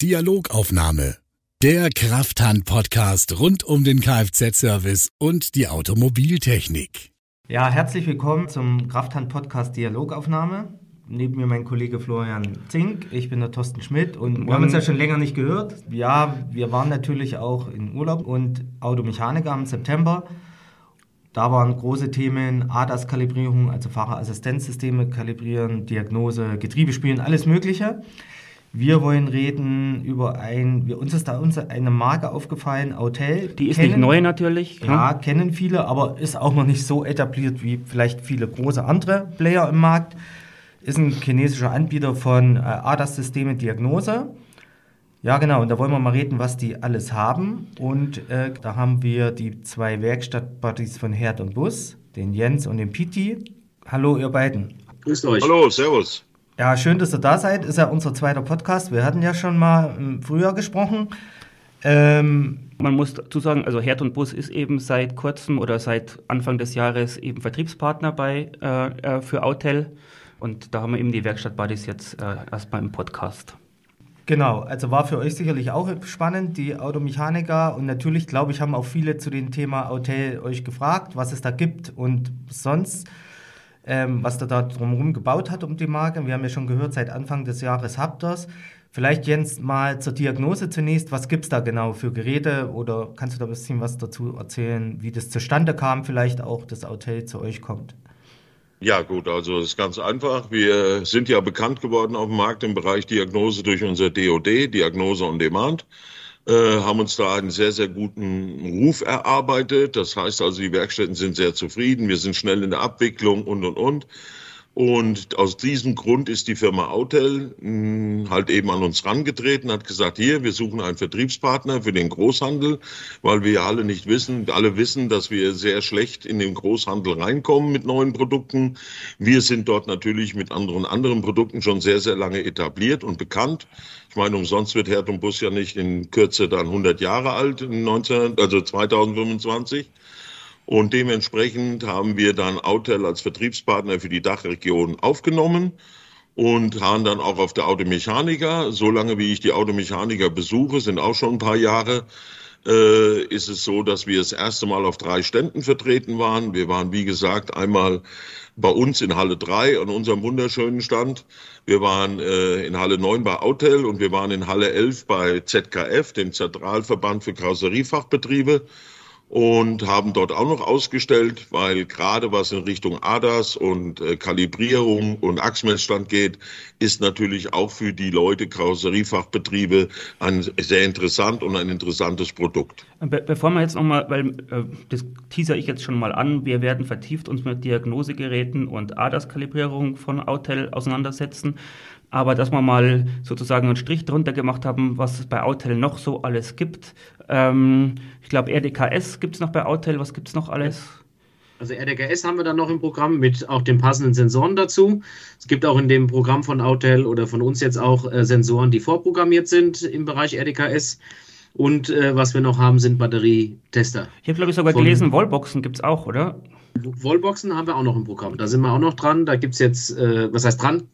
Dialogaufnahme. Der Krafthand-Podcast rund um den Kfz-Service und die Automobiltechnik. Ja, herzlich willkommen zum Krafthand-Podcast Dialogaufnahme. Neben mir mein Kollege Florian Zink, ich bin der Thorsten Schmidt und wir haben uns ja schon länger nicht gehört. Ja, wir waren natürlich auch in Urlaub und Automechaniker im September. Da waren große Themen ADAS-Kalibrierung, also Fahrerassistenzsysteme kalibrieren, Diagnose, Getriebe spielen, alles Mögliche. Wir wollen reden über ein, wir, uns ist da uns eine Marke aufgefallen, Autel. Die ist kennen, nicht neu natürlich. Ja, hm? kennen viele, aber ist auch noch nicht so etabliert wie vielleicht viele große andere Player im Markt. Ist ein chinesischer Anbieter von äh, ADAS-Systeme Diagnose. Ja, genau, und da wollen wir mal reden, was die alles haben. Und äh, da haben wir die zwei Werkstattbuddies von Herd und Bus, den Jens und den Piti. Hallo, ihr beiden. Grüßt euch. Hallo, servus. Ja, schön, dass ihr da seid. Ist ja unser zweiter Podcast. Wir hatten ja schon mal im Frühjahr gesprochen. Ähm, Man muss dazu sagen, also Herd und Bus ist eben seit kurzem oder seit Anfang des Jahres eben Vertriebspartner bei, äh, äh für Autel. Und da haben wir eben die Werkstatt Buddies jetzt äh, erstmal im Podcast. Genau, also war für euch sicherlich auch spannend, die Automechaniker. Und natürlich, glaube ich, haben auch viele zu dem Thema Autel euch gefragt, was es da gibt und sonst ähm, was der da drumherum gebaut hat um die Marke. Wir haben ja schon gehört, seit Anfang des Jahres habt ihr. Vielleicht, Jens, mal zur Diagnose zunächst. Was gibt es da genau für Geräte? Oder kannst du da ein bisschen was dazu erzählen, wie das zustande kam, vielleicht auch, dass Autel zu euch kommt? Ja, gut, also es ist ganz einfach. Wir sind ja bekannt geworden auf dem Markt im Bereich Diagnose durch unser DOD, Diagnose on Demand. Äh, haben uns da einen sehr, sehr guten Ruf erarbeitet. Das heißt also, die Werkstätten sind sehr zufrieden. Wir sind schnell in der Abwicklung und, und, und. Und aus diesem Grund ist die Firma Autel hm, halt eben an uns rangetreten, hat gesagt, hier, wir suchen einen Vertriebspartner für den Großhandel, weil wir alle nicht wissen, alle wissen, dass wir sehr schlecht in den Großhandel reinkommen mit neuen Produkten. Wir sind dort natürlich mit anderen anderen Produkten schon sehr, sehr lange etabliert und bekannt. Ich meine, umsonst wird Herd und Bus ja nicht in Kürze dann 100 Jahre alt, 19, also 2025. Und dementsprechend haben wir dann Autel als Vertriebspartner für die Dachregion aufgenommen und haben dann auch auf der Automechaniker, solange wie ich die Automechaniker besuche, sind auch schon ein paar Jahre, äh, ist es so, dass wir das erste Mal auf drei Ständen vertreten waren. Wir waren, wie gesagt, einmal bei uns in Halle 3 an unserem wunderschönen Stand. Wir waren äh, in Halle 9 bei Autel und wir waren in Halle 11 bei ZKF, dem Zentralverband für Karosseriefachbetriebe und haben dort auch noch ausgestellt, weil gerade was in Richtung ADAS und äh, Kalibrierung und Achsmessstand geht, ist natürlich auch für die Leute, Karosseriefachbetriebe, ein sehr interessant und ein interessantes Produkt. Be bevor wir jetzt nochmal, weil äh, das teaser ich jetzt schon mal an, wir werden vertieft uns mit Diagnosegeräten und ADAS-Kalibrierung von Autel auseinandersetzen. Aber dass wir mal sozusagen einen Strich drunter gemacht haben, was es bei Autel noch so alles gibt. Ähm, ich glaube, RDKS gibt es noch bei Autel. Was gibt es noch alles? Also RDKS haben wir dann noch im Programm mit auch den passenden Sensoren dazu. Es gibt auch in dem Programm von Autel oder von uns jetzt auch äh, Sensoren, die vorprogrammiert sind im Bereich RDKS. Und äh, was wir noch haben, sind Batterietester. Ich habe, glaube ich, sogar von gelesen, Wallboxen gibt es auch, oder? Wallboxen haben wir auch noch im Programm. Da sind wir auch noch dran. Da gibt es jetzt, äh, was heißt dran?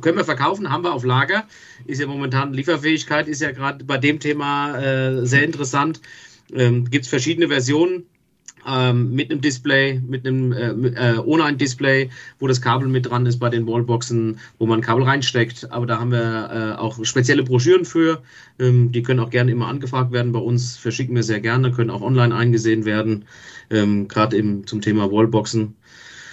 Können wir verkaufen, haben wir auf Lager. Ist ja momentan Lieferfähigkeit, ist ja gerade bei dem Thema äh, sehr interessant. Ähm, Gibt es verschiedene Versionen ähm, mit einem Display, mit einem äh, äh, ohne ein Display, wo das Kabel mit dran ist bei den Wallboxen, wo man Kabel reinsteckt. Aber da haben wir äh, auch spezielle Broschüren für. Ähm, die können auch gerne immer angefragt werden bei uns. Verschicken wir sehr gerne, können auch online eingesehen werden, ähm, gerade eben zum Thema Wallboxen.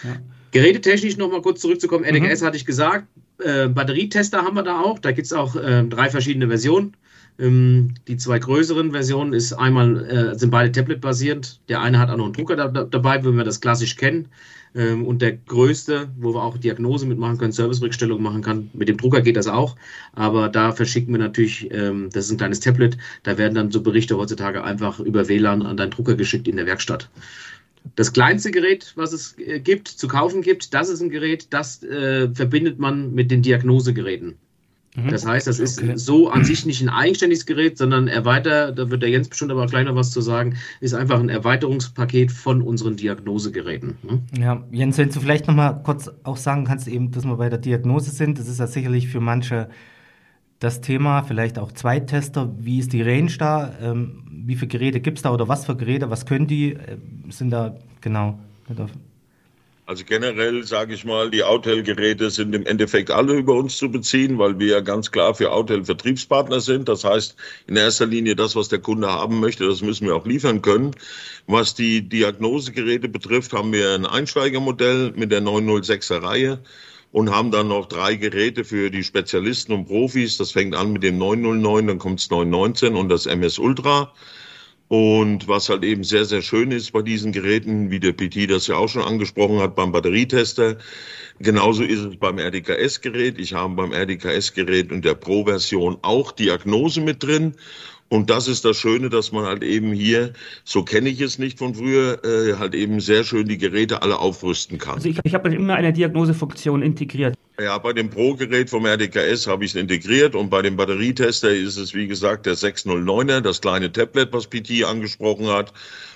Ja. Gerätetechnisch nochmal kurz zurückzukommen. RDKS mhm. hatte ich gesagt. Äh, Batterietester haben wir da auch. Da gibt es auch äh, drei verschiedene Versionen. Ähm, die zwei größeren Versionen ist einmal, äh, sind beide Tablet-basierend. Der eine hat auch noch einen Drucker da, da, dabei, wenn wir das klassisch kennen. Ähm, und der größte, wo wir auch Diagnose mitmachen können, Servicerückstellung machen kann. Mit dem Drucker geht das auch. Aber da verschicken wir natürlich, ähm, das ist ein kleines Tablet, da werden dann so Berichte heutzutage einfach über WLAN an deinen Drucker geschickt in der Werkstatt. Das kleinste Gerät, was es äh, gibt, zu kaufen gibt, das ist ein Gerät, das äh, verbindet man mit den Diagnosegeräten. Mhm. Das heißt, das ist okay. so an sich nicht ein eigenständiges Gerät, sondern erweitert, da wird der Jens bestimmt aber gleich noch was zu sagen, ist einfach ein Erweiterungspaket von unseren Diagnosegeräten. Ne? Ja, Jens, wenn du vielleicht noch mal kurz auch sagen kannst, eben, dass wir bei der Diagnose sind, das ist ja sicherlich für manche das Thema, vielleicht auch Zweittester, wie ist die Range da? Ähm, wie viele Geräte gibt es da oder was für Geräte, was können die? Äh, sind da, genau. Also generell sage ich mal, die Autel-Geräte sind im Endeffekt alle über uns zu beziehen, weil wir ja ganz klar für Autel Vertriebspartner sind. Das heißt, in erster Linie das, was der Kunde haben möchte, das müssen wir auch liefern können. Was die Diagnosegeräte betrifft, haben wir ein Einsteigermodell mit der 906er Reihe und haben dann noch drei Geräte für die Spezialisten und Profis. Das fängt an mit dem 909, dann kommt es 919 und das MS Ultra. Und was halt eben sehr, sehr schön ist bei diesen Geräten, wie der PT das ja auch schon angesprochen hat beim Batterietester, genauso ist es beim RDKS-Gerät. Ich habe beim RDKS-Gerät und der Pro-Version auch Diagnose mit drin. Und das ist das Schöne, dass man halt eben hier, so kenne ich es nicht von früher, äh, halt eben sehr schön die Geräte alle aufrüsten kann. Also ich, ich habe immer eine Diagnosefunktion integriert. Ja, bei dem Pro-Gerät vom RDKS habe ich es integriert und bei dem Batterietester ist es, wie gesagt, der 609er, das kleine Tablet, was PT angesprochen hat,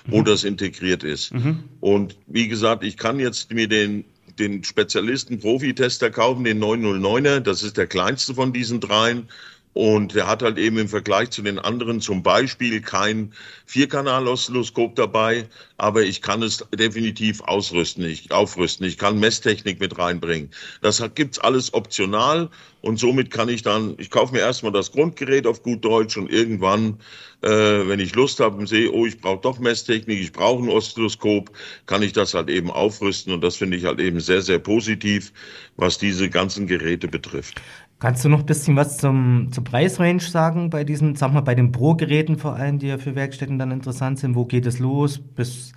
wo mhm. das integriert ist. Mhm. Und wie gesagt, ich kann jetzt mir den den Spezialisten Profi-Tester kaufen, den 909er, das ist der kleinste von diesen dreien und der hat halt eben im Vergleich zu den anderen zum Beispiel kein Vierkanal-Oszilloskop dabei, aber ich kann es definitiv ausrüsten, ich, aufrüsten. Ich kann Messtechnik mit reinbringen. Das gibt's alles optional und somit kann ich dann, ich kaufe mir erstmal das Grundgerät auf gut Deutsch und irgendwann, äh, wenn ich Lust habe und sehe, oh, ich brauche doch Messtechnik, ich brauche ein Oszilloskop, kann ich das halt eben aufrüsten und das finde ich halt eben sehr, sehr positiv, was diese ganzen Geräte betrifft. Kannst du noch ein bisschen was zum, zur Preisrange sagen bei diesen, sag mal, bei den Pro-Geräten vor allem, die ja für Werkstätten dann interessant sind? Wo geht es los? Bis,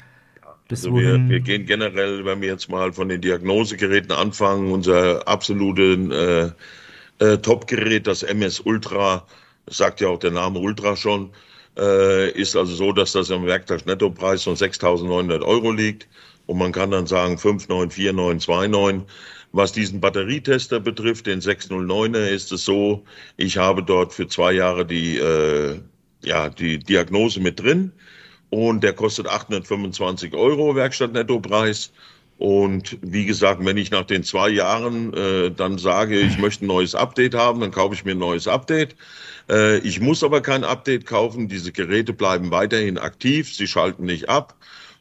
bis also wir, wir, gehen generell, wenn wir jetzt mal von den Diagnosegeräten anfangen, unser absolutes äh, äh, Top-Gerät, das MS Ultra, sagt ja auch der Name Ultra schon, äh, ist also so, dass das am Werktagsnettopreis von 6.900 Euro liegt. Und man kann dann sagen 5.94929 was diesen Batterietester betrifft, den 609er, ist es so, ich habe dort für zwei Jahre die, äh, ja, die Diagnose mit drin und der kostet 825 Euro Werkstattnettopreis. Und wie gesagt, wenn ich nach den zwei Jahren äh, dann sage, ich möchte ein neues Update haben, dann kaufe ich mir ein neues Update. Äh, ich muss aber kein Update kaufen. Diese Geräte bleiben weiterhin aktiv. Sie schalten nicht ab.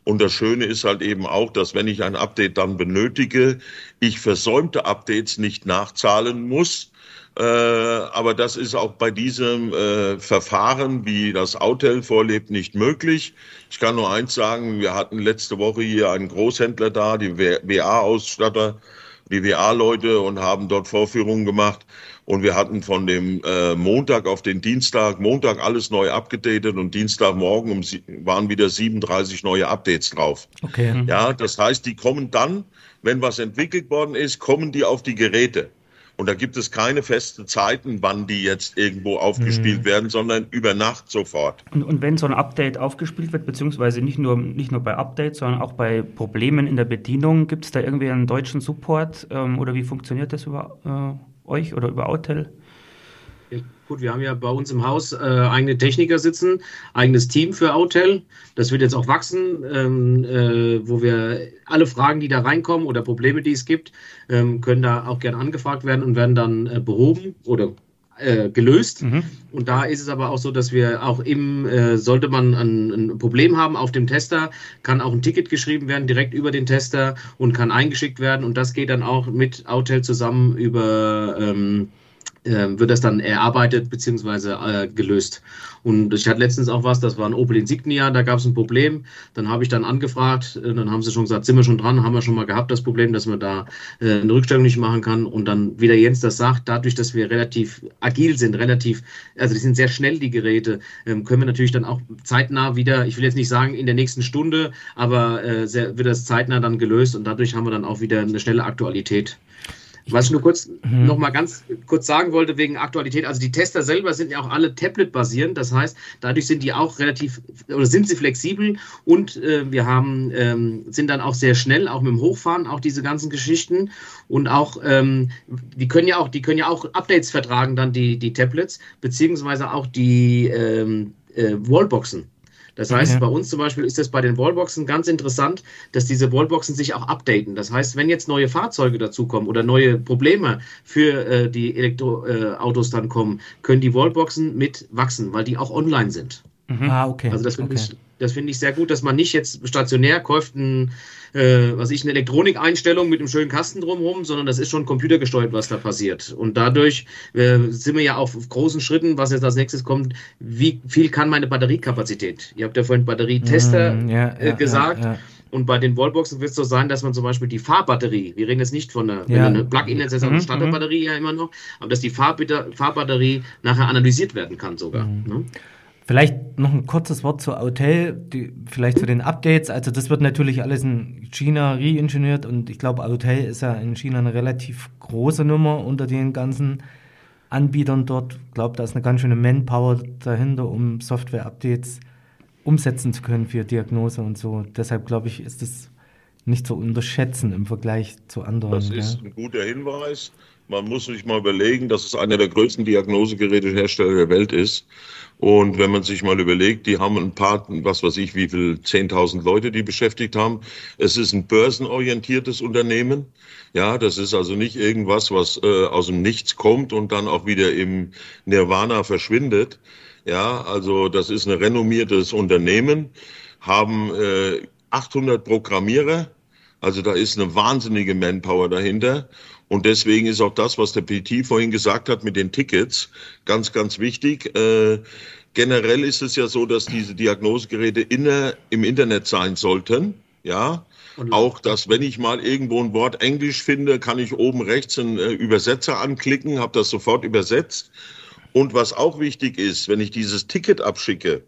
Und das Schöne ist halt eben auch, dass wenn ich ein Update dann benötige, ich versäumte Updates nicht nachzahlen muss. Äh, aber das ist auch bei diesem äh, Verfahren, wie das Autel vorlebt, nicht möglich. Ich kann nur eins sagen, wir hatten letzte Woche hier einen Großhändler da, die WA-Ausstatter, die WA-Leute und haben dort Vorführungen gemacht. Und wir hatten von dem äh, Montag auf den Dienstag, Montag alles neu abgedatet und Dienstagmorgen um, waren wieder 37 neue Updates drauf. Okay. Ja, das heißt, die kommen dann, wenn was entwickelt worden ist, kommen die auf die Geräte. Und da gibt es keine festen Zeiten, wann die jetzt irgendwo aufgespielt mhm. werden, sondern über Nacht sofort. Und, und, wenn so ein Update aufgespielt wird, beziehungsweise nicht nur, nicht nur bei Updates, sondern auch bei Problemen in der Bedienung, gibt es da irgendwie einen deutschen Support ähm, oder wie funktioniert das über? Äh euch oder über Autel? Ja, gut, wir haben ja bei uns im Haus äh, eigene Techniker sitzen, eigenes Team für Autel. Das wird jetzt auch wachsen, ähm, äh, wo wir alle Fragen, die da reinkommen oder Probleme, die es gibt, ähm, können da auch gerne angefragt werden und werden dann äh, behoben oder äh, gelöst. Mhm. Und da ist es aber auch so, dass wir auch im, äh, sollte man ein, ein, Problem haben auf dem Tester, kann auch ein Ticket geschrieben werden direkt über den Tester und kann eingeschickt werden. Und das geht dann auch mit Autel zusammen über ähm, äh, wird das dann erarbeitet bzw. Äh, gelöst. Und ich hatte letztens auch was, das war ein Opel Insignia, da gab es ein Problem. Dann habe ich dann angefragt, äh, dann haben sie schon gesagt, sind wir schon dran, haben wir schon mal gehabt, das Problem, dass man da äh, eine Rückstellung nicht machen kann. Und dann, wie der Jens das sagt, dadurch, dass wir relativ agil sind, relativ, also die sind sehr schnell, die Geräte, ähm, können wir natürlich dann auch zeitnah wieder, ich will jetzt nicht sagen in der nächsten Stunde, aber äh, sehr, wird das zeitnah dann gelöst und dadurch haben wir dann auch wieder eine schnelle Aktualität. Was ich nur kurz mhm. noch mal ganz kurz sagen wollte wegen Aktualität, also die Tester selber sind ja auch alle Tablet-basierend, das heißt, dadurch sind die auch relativ oder sind sie flexibel und äh, wir haben ähm, sind dann auch sehr schnell, auch mit dem Hochfahren, auch diese ganzen Geschichten und auch ähm, die können ja auch die können ja auch Updates vertragen dann die die Tablets beziehungsweise auch die ähm, äh, Wallboxen. Das heißt, okay. bei uns zum Beispiel ist es bei den Wallboxen ganz interessant, dass diese Wallboxen sich auch updaten. Das heißt, wenn jetzt neue Fahrzeuge dazukommen oder neue Probleme für äh, die Elektroautos äh, dann kommen, können die Wallboxen mit wachsen, weil die auch online sind. Mhm. Ah, okay. Also das okay. Das finde ich sehr gut, dass man nicht jetzt stationär kauft ein, äh, was ich, eine Elektronikeinstellung mit einem schönen Kasten drumherum, sondern das ist schon computergesteuert, was da passiert. Und dadurch äh, sind wir ja auf großen Schritten, was jetzt als nächstes kommt, wie viel kann meine Batteriekapazität? Ihr habt ja vorhin Batterietester mm, ja, äh, gesagt. Ja, ja. Und bei den Wallboxen wird es so sein, dass man zum Beispiel die Fahrbatterie, wir reden jetzt nicht von einer, ja. eine Plug-in ist, eine mhm, Starterbatterie mhm. ja immer noch, aber dass die Fahrbatterie nachher analysiert werden kann sogar. Mhm. Ne? Vielleicht noch ein kurzes Wort zu Autel, die, vielleicht zu den Updates. Also das wird natürlich alles in China reingeniert und ich glaube, Autel ist ja in China eine relativ große Nummer unter den ganzen Anbietern dort. Ich glaube, da ist eine ganz schöne Manpower dahinter, um Software-Updates umsetzen zu können für Diagnose und so. Deshalb glaube ich, ist das nicht zu unterschätzen im Vergleich zu anderen. Das ist ja. ein guter Hinweis. Man muss sich mal überlegen, dass es einer der größten Diagnosegerätehersteller der Welt ist. Und wenn man sich mal überlegt, die haben ein paar, was weiß ich, wie viel, 10.000 Leute, die beschäftigt haben. Es ist ein börsenorientiertes Unternehmen. Ja, das ist also nicht irgendwas, was äh, aus dem Nichts kommt und dann auch wieder im Nirvana verschwindet. Ja, also das ist ein renommiertes Unternehmen, haben äh, 800 Programmierer. Also da ist eine wahnsinnige Manpower dahinter. Und deswegen ist auch das, was der PT vorhin gesagt hat mit den Tickets, ganz, ganz wichtig. Äh, generell ist es ja so, dass diese Diagnosegeräte inner, im Internet sein sollten. Ja, auch, dass wenn ich mal irgendwo ein Wort Englisch finde, kann ich oben rechts einen äh, Übersetzer anklicken, habe das sofort übersetzt. Und was auch wichtig ist, wenn ich dieses Ticket abschicke,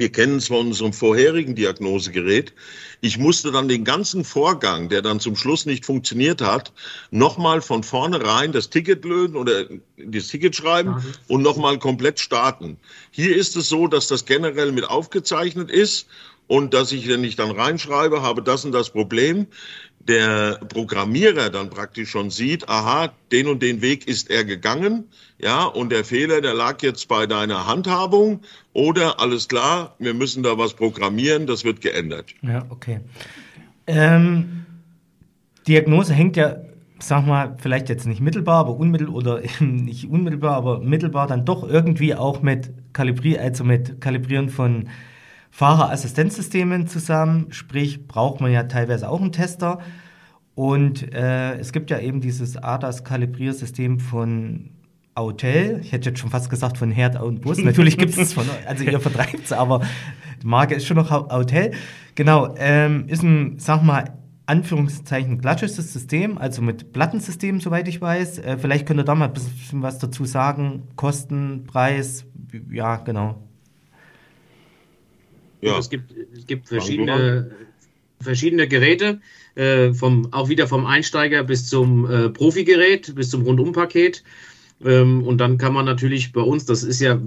wir kennen es von unserem vorherigen Diagnosegerät. Ich musste dann den ganzen Vorgang, der dann zum Schluss nicht funktioniert hat, nochmal von vornherein das Ticket lösen oder das Ticket schreiben mhm. und nochmal komplett starten. Hier ist es so, dass das generell mit aufgezeichnet ist und dass ich, wenn ich dann reinschreibe, habe das und das Problem, der Programmierer dann praktisch schon sieht, aha, den und den Weg ist er gegangen, ja, und der Fehler, der lag jetzt bei deiner Handhabung oder alles klar, wir müssen da was programmieren, das wird geändert. Ja, okay. Ähm, Diagnose hängt ja, sag mal, vielleicht jetzt nicht mittelbar, aber unmittelbar oder nicht unmittelbar, aber mittelbar dann doch irgendwie auch mit Kalibrieren, also mit Kalibrieren von Fahrerassistenzsystemen zusammen, sprich braucht man ja teilweise auch einen Tester. Und äh, es gibt ja eben dieses ADAS-Kalibriersystem von Autel. Ich hätte jetzt schon fast gesagt von Herd und Bus. Natürlich gibt es es von, also ihr vertreibt es, aber die Marke ist schon noch Autel. Genau, ähm, ist ein, sag mal, Anführungszeichen klassisches System, also mit Plattensystem, soweit ich weiß. Äh, vielleicht könnt ihr da mal ein bisschen was dazu sagen. Kosten, Preis, ja, genau. Ja. Es gibt, es gibt verschiedene, verschiedene Geräte, äh, vom, auch wieder vom Einsteiger bis zum äh, Profigerät, bis zum Rundumpaket. Ähm, und dann kann man natürlich bei uns, das ist ja,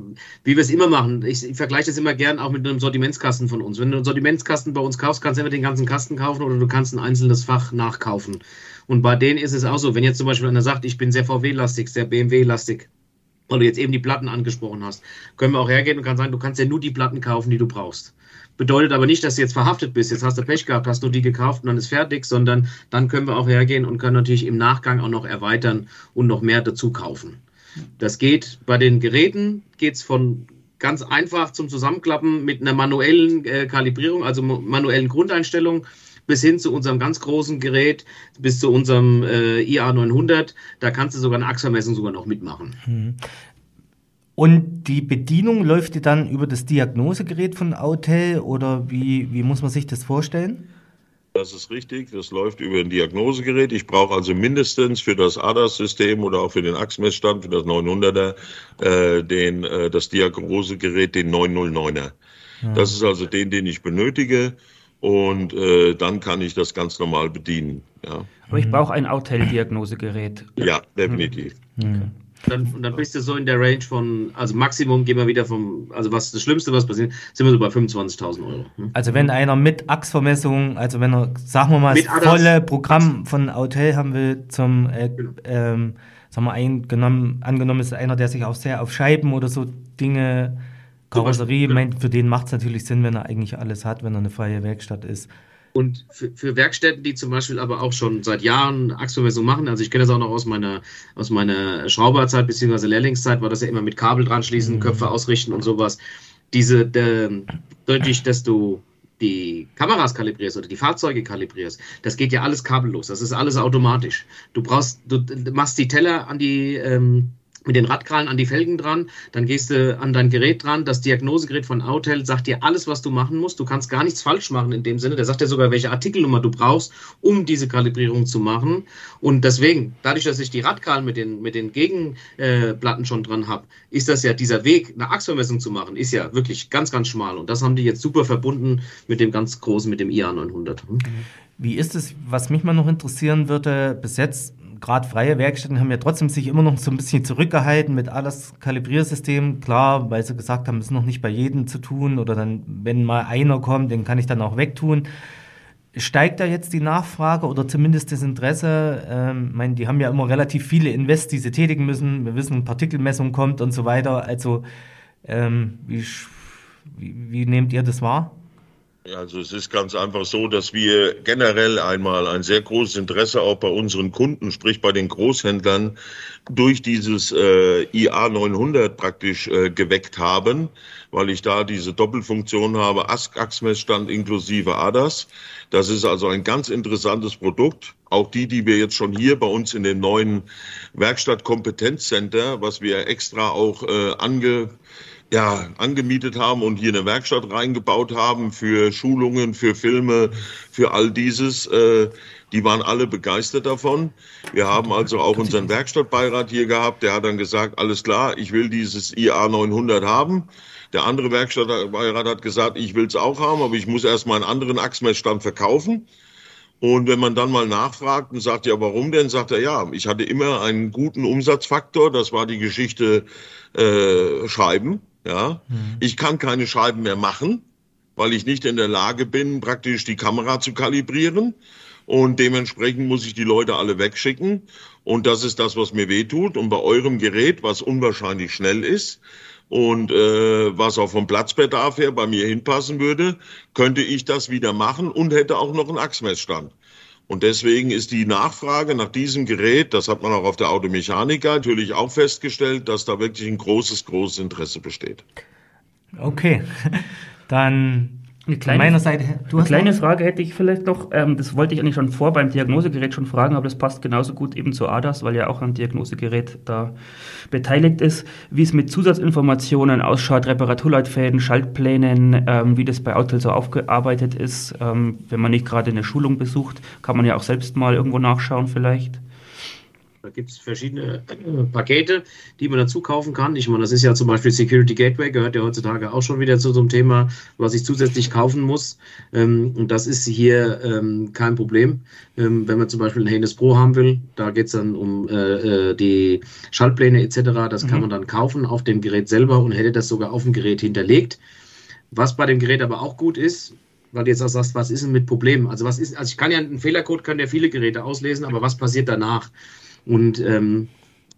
wie wir es immer machen, ich, ich vergleiche das immer gern auch mit einem Sortimentskasten von uns. Wenn du einen Sortimentskasten bei uns kaufst, kannst du entweder den ganzen Kasten kaufen oder du kannst ein einzelnes Fach nachkaufen. Und bei denen ist es auch so, wenn jetzt zum Beispiel einer sagt, ich bin sehr VW-lastig, sehr BMW-lastig, weil du jetzt eben die Platten angesprochen hast, können wir auch hergehen und kann sagen, du kannst ja nur die Platten kaufen, die du brauchst. Bedeutet aber nicht, dass du jetzt verhaftet bist. Jetzt hast du Pech gehabt, hast du die gekauft und dann ist fertig, sondern dann können wir auch hergehen und können natürlich im Nachgang auch noch erweitern und noch mehr dazu kaufen. Das geht bei den Geräten, geht es von ganz einfach zum Zusammenklappen mit einer manuellen äh, Kalibrierung, also manuellen Grundeinstellung, bis hin zu unserem ganz großen Gerät, bis zu unserem äh, IA900. Da kannst du sogar eine Achsvermessung sogar noch mitmachen. Hm. Und die Bedienung läuft die dann über das Diagnosegerät von Autel oder wie, wie muss man sich das vorstellen? Das ist richtig, das läuft über ein Diagnosegerät. Ich brauche also mindestens für das ADAS-System oder auch für den Achsmessstand, für das 900er, äh, den, äh, das Diagnosegerät, den 909er. Ja. Das ist also den, den ich benötige und äh, dann kann ich das ganz normal bedienen. Ja. Aber ich brauche ein Autel-Diagnosegerät. Ja, definitiv. Mhm. Dann, und dann bist du so in der Range von, also Maximum gehen wir wieder vom, also was das Schlimmste, was passiert, sind wir so bei 25.000 Euro. Ne? Also wenn einer mit Achsvermessung, also wenn er, sagen wir mal, das volle Programm von Autel haben will zum, äh, genau. ähm, sagen wir, eingenommen, angenommen ist einer, der sich auch sehr auf Scheiben oder so Dinge Karosserie, mein, für den macht es natürlich Sinn, wenn er eigentlich alles hat, wenn er eine freie Werkstatt ist. Und für, für, Werkstätten, die zum Beispiel aber auch schon seit Jahren Achsvermessung machen, also ich kenne das auch noch aus meiner, aus meiner Schrauberzeit bzw. Lehrlingszeit, war das ja immer mit Kabel dran schließen, mhm. Köpfe ausrichten und sowas. Diese, de, deutlich, dass du die Kameras kalibrierst oder die Fahrzeuge kalibrierst, das geht ja alles kabellos, das ist alles automatisch. Du brauchst, du machst die Teller an die, ähm, mit den Radkrallen an die Felgen dran, dann gehst du an dein Gerät dran. Das Diagnosegerät von Autel sagt dir alles, was du machen musst. Du kannst gar nichts falsch machen in dem Sinne. Der sagt dir sogar, welche Artikelnummer du brauchst, um diese Kalibrierung zu machen. Und deswegen, dadurch, dass ich die Radkrallen mit den, mit den Gegenplatten äh, schon dran habe, ist das ja dieser Weg, eine Achsvermessung zu machen, ist ja wirklich ganz, ganz schmal. Und das haben die jetzt super verbunden mit dem ganz großen, mit dem IA 900. Wie ist es, was mich mal noch interessieren würde, bis jetzt gerade freie Werkstätten haben ja trotzdem sich immer noch so ein bisschen zurückgehalten mit alles Kalibriersystem. Klar, weil sie gesagt haben, es ist noch nicht bei jedem zu tun oder dann, wenn mal einer kommt, den kann ich dann auch wegtun. Steigt da jetzt die Nachfrage oder zumindest das Interesse? Ähm, meine, die haben ja immer relativ viele Invest, die sie tätigen müssen. Wir wissen, Partikelmessung kommt und so weiter. Also, ähm, wie, wie, wie nehmt ihr das wahr? Also es ist ganz einfach so, dass wir generell einmal ein sehr großes Interesse auch bei unseren Kunden, sprich bei den Großhändlern, durch dieses äh, IA 900 praktisch äh, geweckt haben, weil ich da diese Doppelfunktion habe, ASC-Achsmessstand inklusive ADAS. Das ist also ein ganz interessantes Produkt. Auch die, die wir jetzt schon hier bei uns in dem neuen Werkstatt-Kompetenzcenter, was wir extra auch äh, ange ja, angemietet haben und hier eine Werkstatt reingebaut haben für Schulungen, für Filme, für all dieses. Äh, die waren alle begeistert davon. Wir haben also auch unseren Werkstattbeirat hier gehabt, der hat dann gesagt, alles klar, ich will dieses IA 900 haben. Der andere Werkstattbeirat hat gesagt, ich will es auch haben, aber ich muss erstmal einen anderen Achsmessstand verkaufen. Und wenn man dann mal nachfragt und sagt, ja, warum denn, sagt er, ja, ich hatte immer einen guten Umsatzfaktor, das war die Geschichte äh, Schreiben. Ja, mhm. ich kann keine Scheiben mehr machen, weil ich nicht in der Lage bin, praktisch die Kamera zu kalibrieren. Und dementsprechend muss ich die Leute alle wegschicken. Und das ist das, was mir wehtut. Und bei eurem Gerät, was unwahrscheinlich schnell ist und äh, was auch vom Platzbedarf her bei mir hinpassen würde, könnte ich das wieder machen und hätte auch noch einen Achsmessstand. Und deswegen ist die Nachfrage nach diesem Gerät, das hat man auch auf der Automechaniker natürlich auch festgestellt, dass da wirklich ein großes, großes Interesse besteht. Okay, dann eine kleine, meiner Seite, eine kleine Frage hätte ich vielleicht noch. Ähm, das wollte ich eigentlich schon vor beim Diagnosegerät schon fragen, aber das passt genauso gut eben zu ADAS, weil ja auch ein Diagnosegerät da beteiligt ist. Wie es mit Zusatzinformationen ausschaut, Reparaturleitfäden, Schaltplänen, ähm, wie das bei Autel so aufgearbeitet ist. Ähm, wenn man nicht gerade eine Schulung besucht, kann man ja auch selbst mal irgendwo nachschauen vielleicht. Da gibt es verschiedene äh, Pakete, die man dazu kaufen kann. Ich meine, das ist ja zum Beispiel Security Gateway, gehört ja heutzutage auch schon wieder zu so einem Thema, was ich zusätzlich kaufen muss. Ähm, und das ist hier ähm, kein Problem. Ähm, wenn man zum Beispiel ein Haynes Pro haben will, da geht es dann um äh, äh, die Schaltpläne etc. Das mhm. kann man dann kaufen auf dem Gerät selber und hätte das sogar auf dem Gerät hinterlegt. Was bei dem Gerät aber auch gut ist, weil du jetzt auch sagst, was ist denn mit Problemen? Also was ist, also ich kann ja einen Fehlercode, können ja viele Geräte auslesen, aber was passiert danach? Und ähm,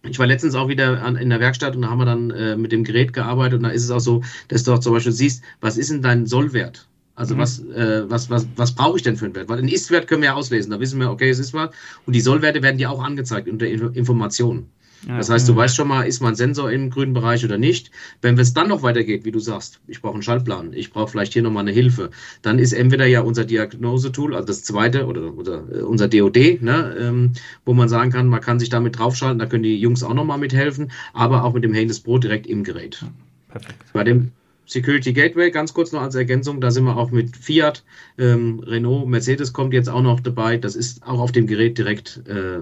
ich war letztens auch wieder an, in der Werkstatt und da haben wir dann äh, mit dem Gerät gearbeitet und da ist es auch so, dass du auch zum Beispiel siehst, was ist denn dein Sollwert? Also mhm. was, äh, was, was, was brauche ich denn für einen Wert? Weil einen Ist-Wert können wir ja auslesen, da wissen wir, okay, es ist was. Und die Sollwerte werden dir auch angezeigt unter Informationen. Das heißt, du weißt schon mal, ist mein Sensor im grünen Bereich oder nicht. Wenn es dann noch weitergeht, wie du sagst, ich brauche einen Schaltplan, ich brauche vielleicht hier nochmal eine Hilfe, dann ist entweder ja unser Diagnosetool, also das zweite oder, oder äh, unser DOD, ne, ähm, wo man sagen kann, man kann sich damit draufschalten, da können die Jungs auch nochmal mithelfen, aber auch mit dem Haynes Pro direkt im Gerät. Perfekt. Bei dem Security Gateway, ganz kurz noch als Ergänzung, da sind wir auch mit Fiat, ähm, Renault, Mercedes kommt jetzt auch noch dabei. Das ist auch auf dem Gerät direkt äh,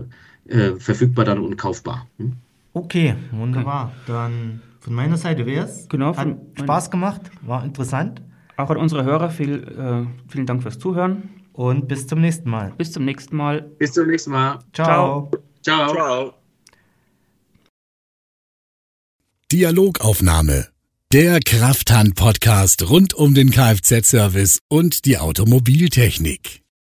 äh, verfügbar dann und kaufbar. Hm? Okay, wunderbar. Dann von meiner Seite wäre es. Genau. Hat Spaß gemacht, war interessant. Auch an unsere Hörer viel, äh, vielen Dank fürs Zuhören. Und bis zum nächsten Mal. Bis zum nächsten Mal. Bis zum nächsten Mal. Ciao. Ciao. Ciao. Dialogaufnahme. Der Krafthand-Podcast rund um den Kfz-Service und die Automobiltechnik.